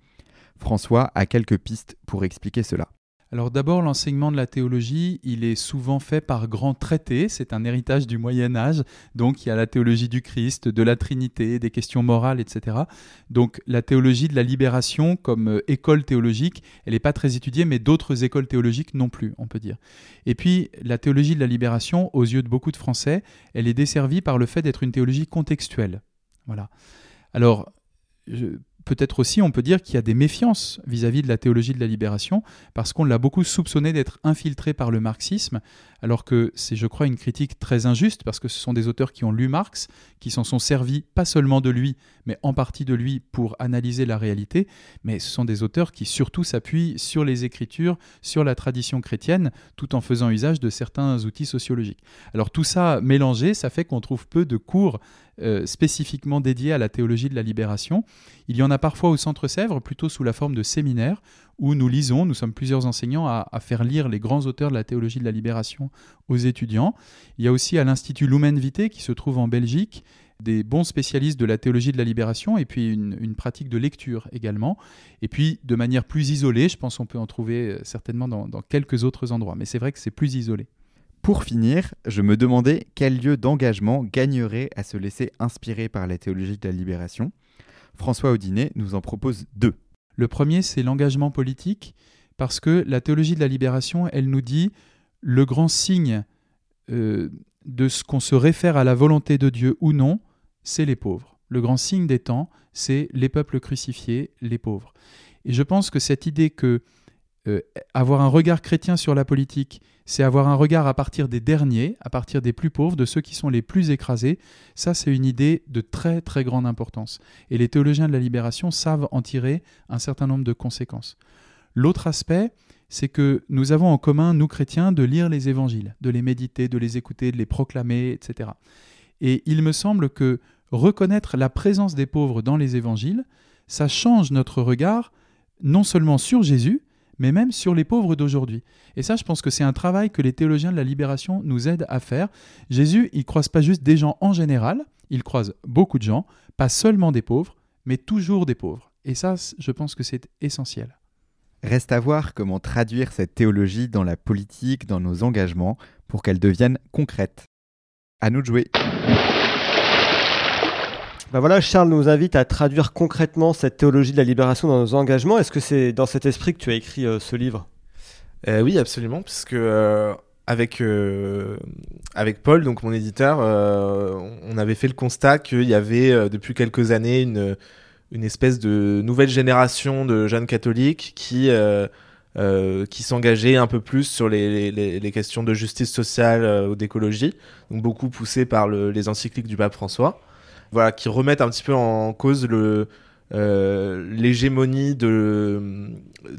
François a quelques pistes pour expliquer cela. Alors d'abord, l'enseignement de la théologie, il est souvent fait par grands traités, c'est un héritage du Moyen Âge, donc il y a la théologie du Christ, de la Trinité, des questions morales, etc. Donc la théologie de la libération comme euh, école théologique, elle n'est pas très étudiée, mais d'autres écoles théologiques non plus, on peut dire. Et puis la théologie de la libération, aux yeux de beaucoup de Français, elle est desservie par le fait d'être une théologie contextuelle. Voilà. Alors, peut-être aussi on peut dire qu'il y a des méfiances vis-à-vis de la théologie de la libération, parce qu'on l'a beaucoup soupçonné d'être infiltré par le marxisme, alors que c'est, je crois, une critique très injuste, parce que ce sont des auteurs qui ont lu Marx, qui s'en sont servis pas seulement de lui, mais en partie de lui pour analyser la réalité, mais ce sont des auteurs qui surtout s'appuient sur les écritures, sur la tradition chrétienne, tout en faisant usage de certains outils sociologiques. Alors tout ça mélangé, ça fait qu'on trouve peu de cours euh, spécifiquement dédiés à la théologie de la libération. Il y en a parfois au Centre Sèvres, plutôt sous la forme de séminaires, où nous lisons, nous sommes plusieurs enseignants à, faire lire les grands auteurs de la théologie de la libération aux étudiants. Il y a aussi à l'Institut Lumen Vitae, qui se trouve en Belgique, des bons spécialistes de la théologie de la libération et puis une, pratique de lecture également. Et puis de manière plus isolée, je pense qu'on peut en trouver euh, certainement dans quelques autres endroits, mais c'est vrai que c'est plus isolé. Pour finir, je me demandais quel lieu d'engagement gagnerait à se laisser inspirer par la théologie de la libération. François Audinet nous en propose deux. Le premier, c'est l'engagement politique, parce que la théologie de la libération, elle nous dit le grand signe euh, de ce qu'on se réfère à la volonté de Dieu ou non, c'est les pauvres. Le grand signe des temps, c'est les peuples crucifiés, les pauvres. Et je pense que cette idée que euh, avoir un regard chrétien sur la politique, c'est avoir un regard à partir des derniers, à partir des plus pauvres, de ceux qui sont les plus écrasés. Ça, c'est une idée de très très grande importance. Et les théologiens de la libération savent en tirer un certain nombre de conséquences. L'autre aspect, c'est que nous avons en commun, nous chrétiens, de lire les évangiles, de les méditer, de les écouter, de les proclamer, etc. Et il me semble que reconnaître la présence des pauvres dans les évangiles, ça change notre regard non seulement sur Jésus, mais même sur les pauvres d'aujourd'hui. Et ça, je pense que c'est un travail que les théologiens de la libération nous aident à faire. Jésus, il croise pas juste des gens en général, il croise beaucoup de gens, pas seulement des pauvres, mais toujours des pauvres. Et ça, je pense que c'est essentiel. Reste à voir comment traduire cette théologie dans la politique, dans nos engagements, pour qu'elle devienne concrète. À nous de jouer. Ben voilà, Charles nous invite à traduire concrètement cette théologie de la libération dans nos engagements. Est-ce que c'est dans cet esprit que tu as écrit euh, ce livre? Euh, Oui, absolument, puisque euh, avec, avec Paul, donc mon éditeur, on avait fait le constat qu'il y avait depuis quelques années une, une espèce de nouvelle génération de jeunes catholiques qui... qui s'engageaient un peu plus sur les, les, questions de justice sociale ou d'écologie, donc beaucoup poussés par les encycliques du pape François voilà, qui remettent un petit peu en cause le, euh, l'hégémonie de,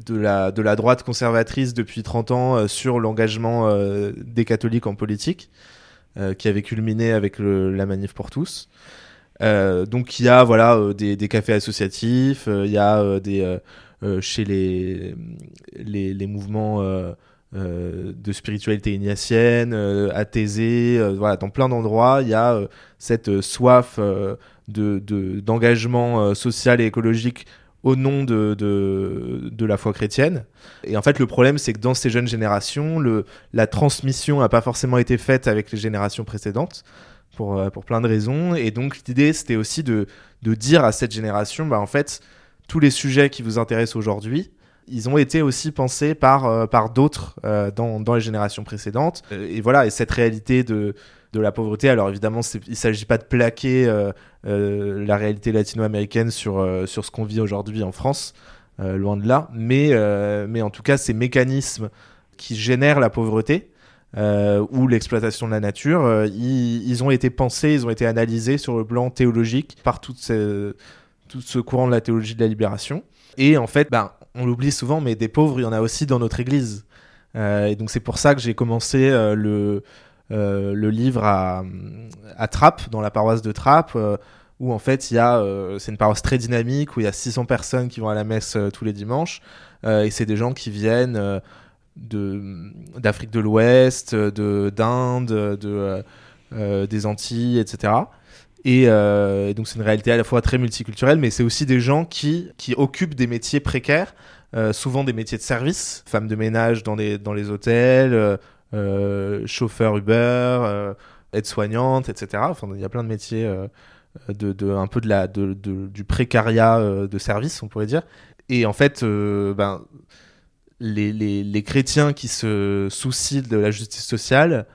de, la, de la droite conservatrice depuis 30 ans euh, sur l'engagement euh, des catholiques en politique, qui avait culminé avec la manif pour tous. donc il y a voilà des, des cafés associatifs, il y a des euh, chez les, les, les mouvements euh, de spiritualité ignatienne, euh, athésée, euh, voilà, dans plein d'endroits, il y a euh, cette soif de, de- d'engagement social et écologique au nom de, la foi chrétienne. Et en fait, le problème, c'est que dans ces jeunes générations, la transmission n'a pas forcément été faite avec les générations précédentes, pour, pour plein de raisons. Et donc, l'idée, c'était aussi de, de dire à cette génération, bah, en fait, tous les sujets qui vous intéressent aujourd'hui, ils ont été aussi pensés par, euh, par d'autres euh, dans, dans les générations précédentes. Euh, et voilà, et cette réalité de, de la pauvreté, alors évidemment, il ne s'agit pas de plaquer la réalité latino-américaine sur, sur ce qu'on vit aujourd'hui en France, loin de là, mais, mais en tout cas, ces mécanismes qui génèrent la pauvreté, ou l'exploitation de la nature, ils, ils ont été pensés, ils ont été analysés sur le plan théologique par toutes ces- tout ce courant de la théologie de la libération. Et en fait, ben, on l'oublie souvent, mais des pauvres, il y en a aussi dans notre Église. Euh, et donc c'est pour ça que j'ai commencé euh, le, euh, le livre à, à Trappes, dans la paroisse de Trappes, où en fait il y a, c'est une paroisse très dynamique, où il y a 600 personnes qui vont à la messe tous les dimanches, et c'est des gens qui viennent d'Afrique de l'Ouest, de d'Inde, de des Antilles, etc. Et, euh, et donc c'est une réalité à la fois très multiculturelle, mais c'est aussi des gens qui qui occupent des métiers précaires, euh, souvent des métiers de service, femmes de ménage dans les dans les hôtels, euh, euh, chauffeur Uber, aide-soignante, etc. Enfin il y a plein de métiers. de, un peu de la de, du précariat de service on pourrait dire et en fait ben les, les, les chrétiens qui se soucient de la justice sociale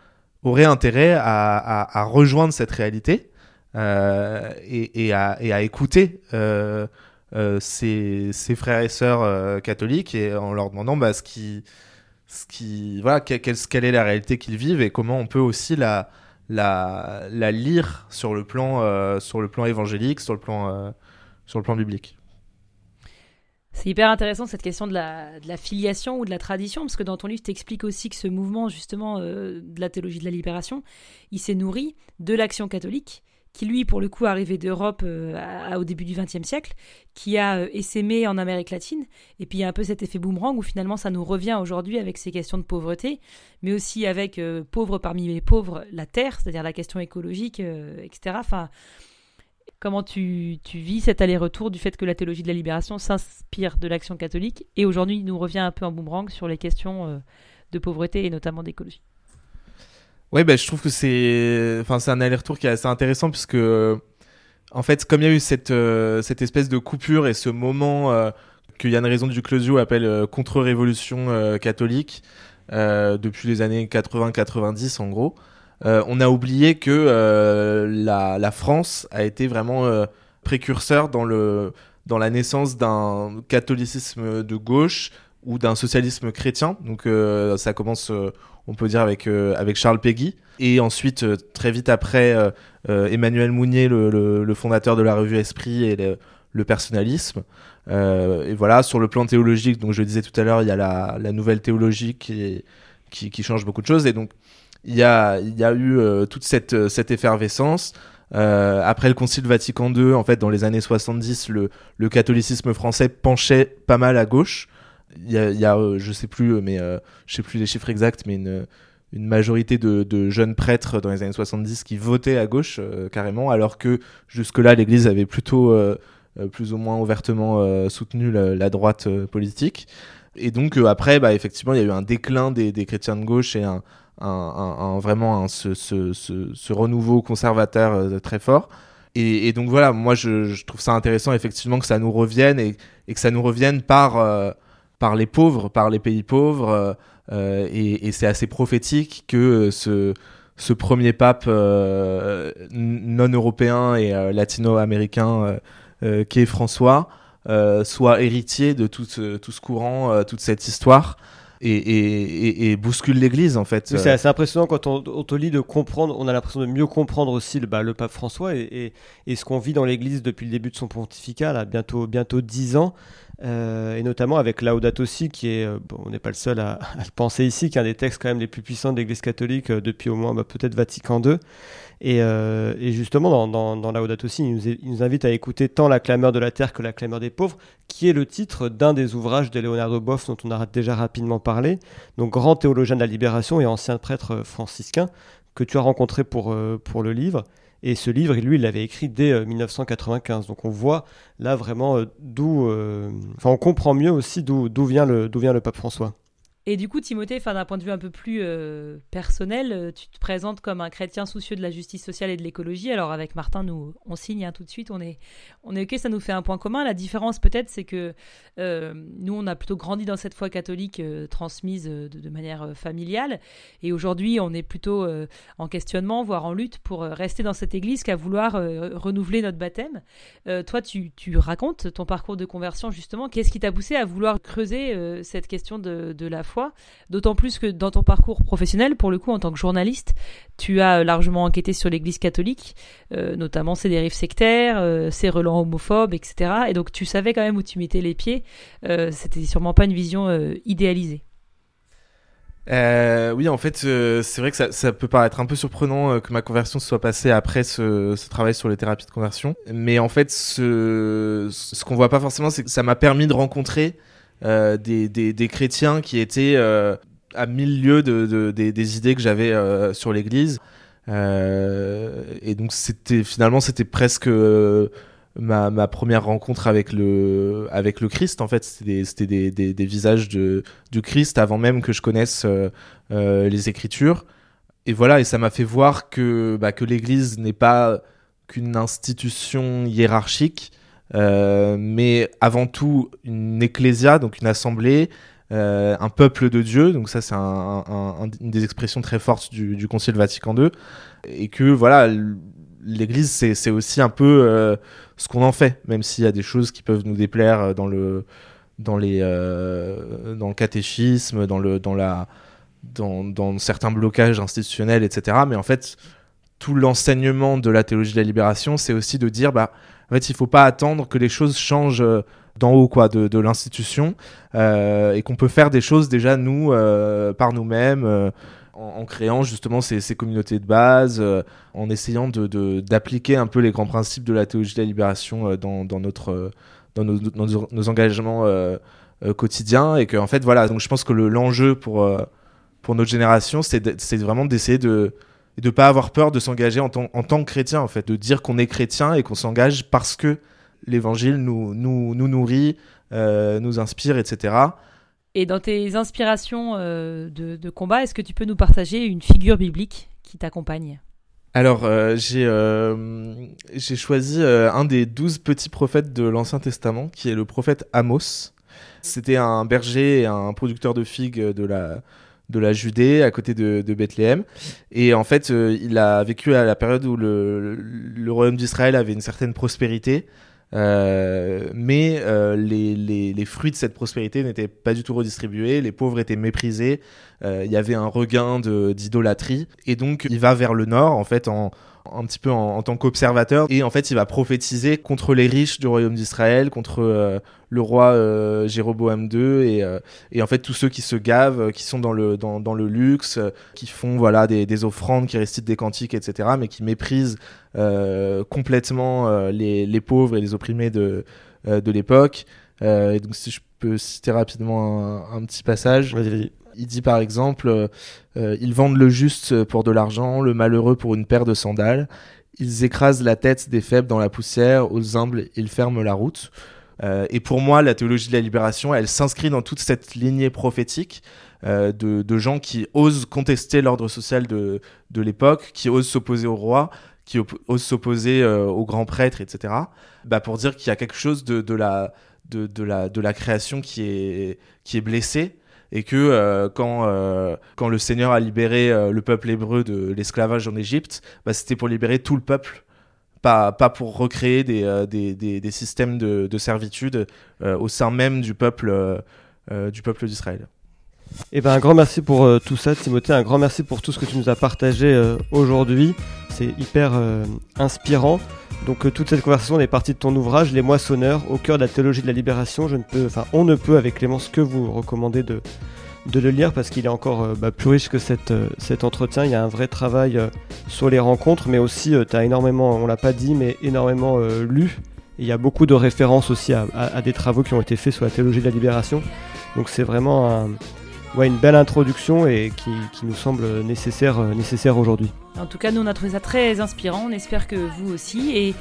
auraient intérêt à, à, rejoindre cette réalité et, et, à, écouter euh, euh, ses, frères et sœurs euh, catholiques et en leur demandant bah, ce qui, voilà, que- quelle, est la réalité qu'ils vivent et comment on peut aussi la, lire sur le plan, euh, sur le plan évangélique, sur le plan, euh, sur le plan biblique. C'est hyper intéressant cette question de la, filiation ou de la tradition, parce que dans ton livre, tu expliques aussi que ce mouvement, justement, euh, de la théologie de la libération, il s'est nourri de l'action catholique, qui lui, pour le coup, arrivé d'Europe euh, au début du XXe siècle, qui a euh, essaimé en Amérique latine. Et puis il y a un peu cet effet boomerang où finalement ça nous revient aujourd'hui avec ces questions de pauvreté, mais aussi avec euh, pauvres parmi les pauvres, la terre, c'est-à-dire la question écologique, euh, etc. Enfin, comment tu, vis cet aller-retour du fait que la théologie de la libération s'inspire de l'action catholique? Et aujourd'hui il nous revient un peu en boomerang sur les questions de pauvreté et notamment d'écologie. Ouais, bah, je trouve que c'est enfin, un aller-retour qui est assez intéressant puisque, en fait, comme il y a eu cette, euh, cette espèce de coupure et ce moment euh, que Yann Raison du Closio appelle euh, contre-révolution euh, catholique depuis les années 80-90 en gros, on a oublié que la, la France a été vraiment précurseur dans, le, dans la naissance d'un catholicisme de gauche ou d'un socialisme chrétien. Donc euh, ça commence, euh, on peut dire, avec, euh, avec Charles Péguy. Et ensuite, euh, très vite après, euh, euh, Emmanuel Mounier, le, le- le fondateur de la revue Esprit et le, le personnalisme. Et voilà, sur le plan théologique, donc je le disais tout à l'heure, il y a la, la nouvelle théologie qui, qui, qui change beaucoup de choses. Et donc, il y a, il y a eu toute cette, cette effervescence. Euh, après le Concile Vatican II, en fait, dans les années 70, le, le catholicisme français penchait pas mal à gauche. Il y a, euh, je sais plus, mais euh, je sais plus les chiffres exacts, mais une, une majorité de, de jeunes prêtres dans les années 70 qui votaient à gauche euh, carrément, alors que jusque-là, l'Église avait plutôt euh, euh, plus ou moins ouvertement euh, soutenu la, droite euh, politique. Et donc euh, après, bah, effectivement, il y a eu un déclin des, des chrétiens de gauche et un, un, vraiment un- ce, ce, ce, renouveau conservateur euh, très fort. Et, donc voilà, moi je, trouve ça intéressant effectivement que ça nous revienne et, que ça nous revienne par, euh, par les pauvres, par les pays pauvres. euh, euh, et, c'est assez prophétique que euh, ce, premier pape non européen et latino-américain qui est François soit héritier de tout ce, courant, toute cette histoire. Et, bouscule l'Église en fait. C'est assez impressionnant quand on, te lit de comprendre, on a l'impression de mieux comprendre aussi le, bah, le pape François et ce qu'on vit dans l'Église depuis le début de son pontificat, là, bientôt, bientôt 10 ans. Et notamment avec Laudato Si, qui est, bon, on n'est pas le seul à, le penser ici, qui est un des textes quand même les plus puissants de l'Église catholique depuis au moins bah, peut-être Vatican II. Et, justement, dans, dans, dans il nous, il nous, invite à écouter tant la clameur de la terre que la clameur des pauvres, qui est le titre d'un des ouvrages de Leonardo Boff dont on a déjà rapidement parlé, donc grand théologien de la libération et ancien prêtre franciscain, que tu as rencontré pour, pour le livre. Et ce livre, lui, il l'avait écrit dès 1995. Donc on voit là vraiment d'où... Enfin, on comprend mieux aussi d'où vient, le, vient le pape François. Et du coup, Timothée, d'un point de vue un peu plus euh, personnel, euh, tu te présentes comme un chrétien soucieux de la justice sociale et de l'écologie. Alors avec Martin, nous, on signe hein, tout de suite, on est, on est ok, ça nous fait un point commun. La différence peut-être, c'est que euh, nous, on a plutôt grandi dans cette foi catholique transmise de, de, manière familiale, et aujourd'hui, on est plutôt en questionnement, voire en lutte pour rester dans cette Église qu'à vouloir renouveler notre baptême. toi, tu, tu, racontes ton parcours de conversion justement. Qu'est-ce qui t'a poussé à vouloir creuser cette question de, de la foi? D'autant plus que dans ton parcours professionnel, pour le coup, en tant que journaliste, tu as largement enquêté sur l'Église catholique, euh, notamment ses dérives sectaires, euh, ses relents homophobes, etc. Et donc tu savais quand même où tu mettais les pieds. Euh, C'était sûrement pas une vision euh, idéalisée. Euh, oui, en fait, euh, c'est vrai que ça, peut paraître un peu surprenant euh, que ma conversion soit passée après ce, travail sur les thérapies de conversion. Mais en fait, ce, ce qu'on voit pas forcément, c'est que ça m'a permis de rencontrer euh, des, des, des, chrétiens qui étaient euh, à mille lieues de, de, des, idées que j'avais euh, sur l'Église. et donc c'était finalement c'était presque ma, ma, première rencontre avec le, avec le Christ, en fait, c'était des, des, des, visages de, du Christ avant même que je connaisse euh, euh, les Écritures. Et voilà, et ça m'a fait voir que, bah, que l'Église n'est pas qu'une institution hiérarchique, euh, mais avant tout une ecclésia, donc une assemblée, euh, un peuple de Dieu, donc ça c'est un, un, une des expressions très fortes du, du Concile Vatican II, et que voilà, l'Église c'est aussi un peu euh, ce qu'on en fait, même s'il y a des choses qui peuvent nous déplaire dans le dans les dans le catéchisme, dans le dans la dans certains blocages institutionnels, etc. Mais en fait, tout l'enseignement de la théologie de la libération, c'est aussi de dire bah en fait, il faut pas attendre que les choses changent euh, d'en haut, quoi, de, l'institution, euh, et qu'on peut faire des choses déjà nous, euh, par nous-mêmes, en, créant justement ces, communautés de base, en essayant d'appliquer un peu les grands principes de la théologie de la libération dans, notre, dans nos, engagements quotidiens, et que en fait, voilà, donc je pense que le, l'enjeu pour, pour notre génération, c'est vraiment d'essayer de et de pas avoir peur de s'engager en, en, tant que chrétien en fait. De dire qu'on est chrétien et qu'on s'engage parce que l'évangile nous, nous, nous nourrit euh, nous inspire etc et dans tes inspirations euh, de, de, combat est-ce que tu peux nous partager une figure biblique qui t'accompagne? Alors euh, j'ai choisi un des douze petits prophètes de l'Ancien Testament qui est le prophète Amos. C'était un berger et un producteur de figues de la de la Judée, à côté de, de Bethléem. Et en fait, euh, il a vécu à la période où le, le, royaume d'Israël avait une certaine prospérité. Euh, mais euh, les, les, les, fruits de cette prospérité n'étaient pas du tout redistribués, les pauvres étaient méprisés, euh, il y avait un regain d'idolâtrie, et donc il va vers le nord, en fait, en, un petit peu en, tant qu'observateur. Et en fait il va prophétiser contre les riches du royaume d'Israël contre euh, le roi euh, Jéroboam II et, euh, et en fait tous ceux qui se gavent qui sont dans le dans, le luxe qui font voilà des, des, offrandes qui récitent des cantiques etc mais qui méprisent euh, complètement les, les pauvres et les opprimés de de l'époque. Et donc si je peux citer rapidement un, petit passage. Vas-y vas-y il dit par exemple euh, euh, Ils vendent le juste pour de l'argent, le malheureux pour une paire de sandales. Ils écrasent la tête des faibles dans la poussière, aux humbles, ils ferment la route. Euh, et pour moi, la théologie de la libération, elle s'inscrit dans toute cette lignée prophétique de, gens qui osent contester l'ordre social de, de l'époque, qui osent s'opposer au roi, qui osent s'opposer euh, aux grands prêtres, etc. Bah, pour dire qu'il y a quelque chose de, de, la, de, la, de la création qui est, qui est blessée et que euh, quand, euh, quand le Seigneur a libéré euh, le peuple hébreu de l'esclavage en Égypte, bah, c'était pour libérer tout le peuple. Pas, pour recréer des, systèmes de, de servitude au sein même du peuple d'Israël. Eh ben, un grand merci pour euh, tout ça, Timothée. Un grand merci pour tout ce que tu nous as partagé euh, aujourd'hui. C'est hyper euh, inspirant. Donc, toute cette conversation est partie de ton ouvrage, Les Moissonneurs, au cœur de la théologie de la libération. Je ne peux, on ne peut, avec Clémence, que vous recommander de, le lire parce qu'il est encore bah, plus riche que cet entretien. Il y a un vrai travail sur les rencontres, mais aussi, tu as énormément, on l'a pas dit, mais énormément lu. il y a beaucoup de références aussi à, à, des travaux qui ont été faits sur la théologie de la libération. Donc, c'est vraiment un ouais, une belle introduction et qui, qui nous semble nécessaire, euh, nécessaire aujourd'hui. En tout cas, nous, on a trouvé ça très inspirant. On espère que vous aussi. Et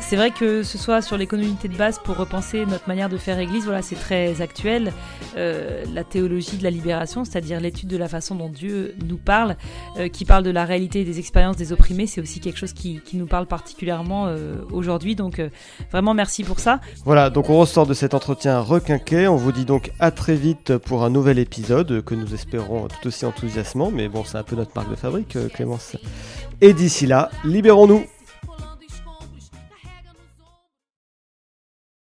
c'est vrai que ce soit sur l'économité de base pour repenser notre manière de faire Église, voilà, c'est très actuel. Euh, la théologie de la libération, c'est-à-dire l'étude de la façon dont Dieu nous parle, euh, qui parle de la réalité et des expériences des opprimés, c'est aussi quelque chose qui, qui nous parle particulièrement euh, aujourd'hui. Donc vraiment merci pour ça. Voilà, donc on ressort de cet entretien requinqué. On vous dit donc à très vite pour un nouvel épisode que nous espérons tout aussi enthousiasmant, mais bon, c'est un peu notre marque de fabrique, Clémence. Et d'ici là, libérons-nous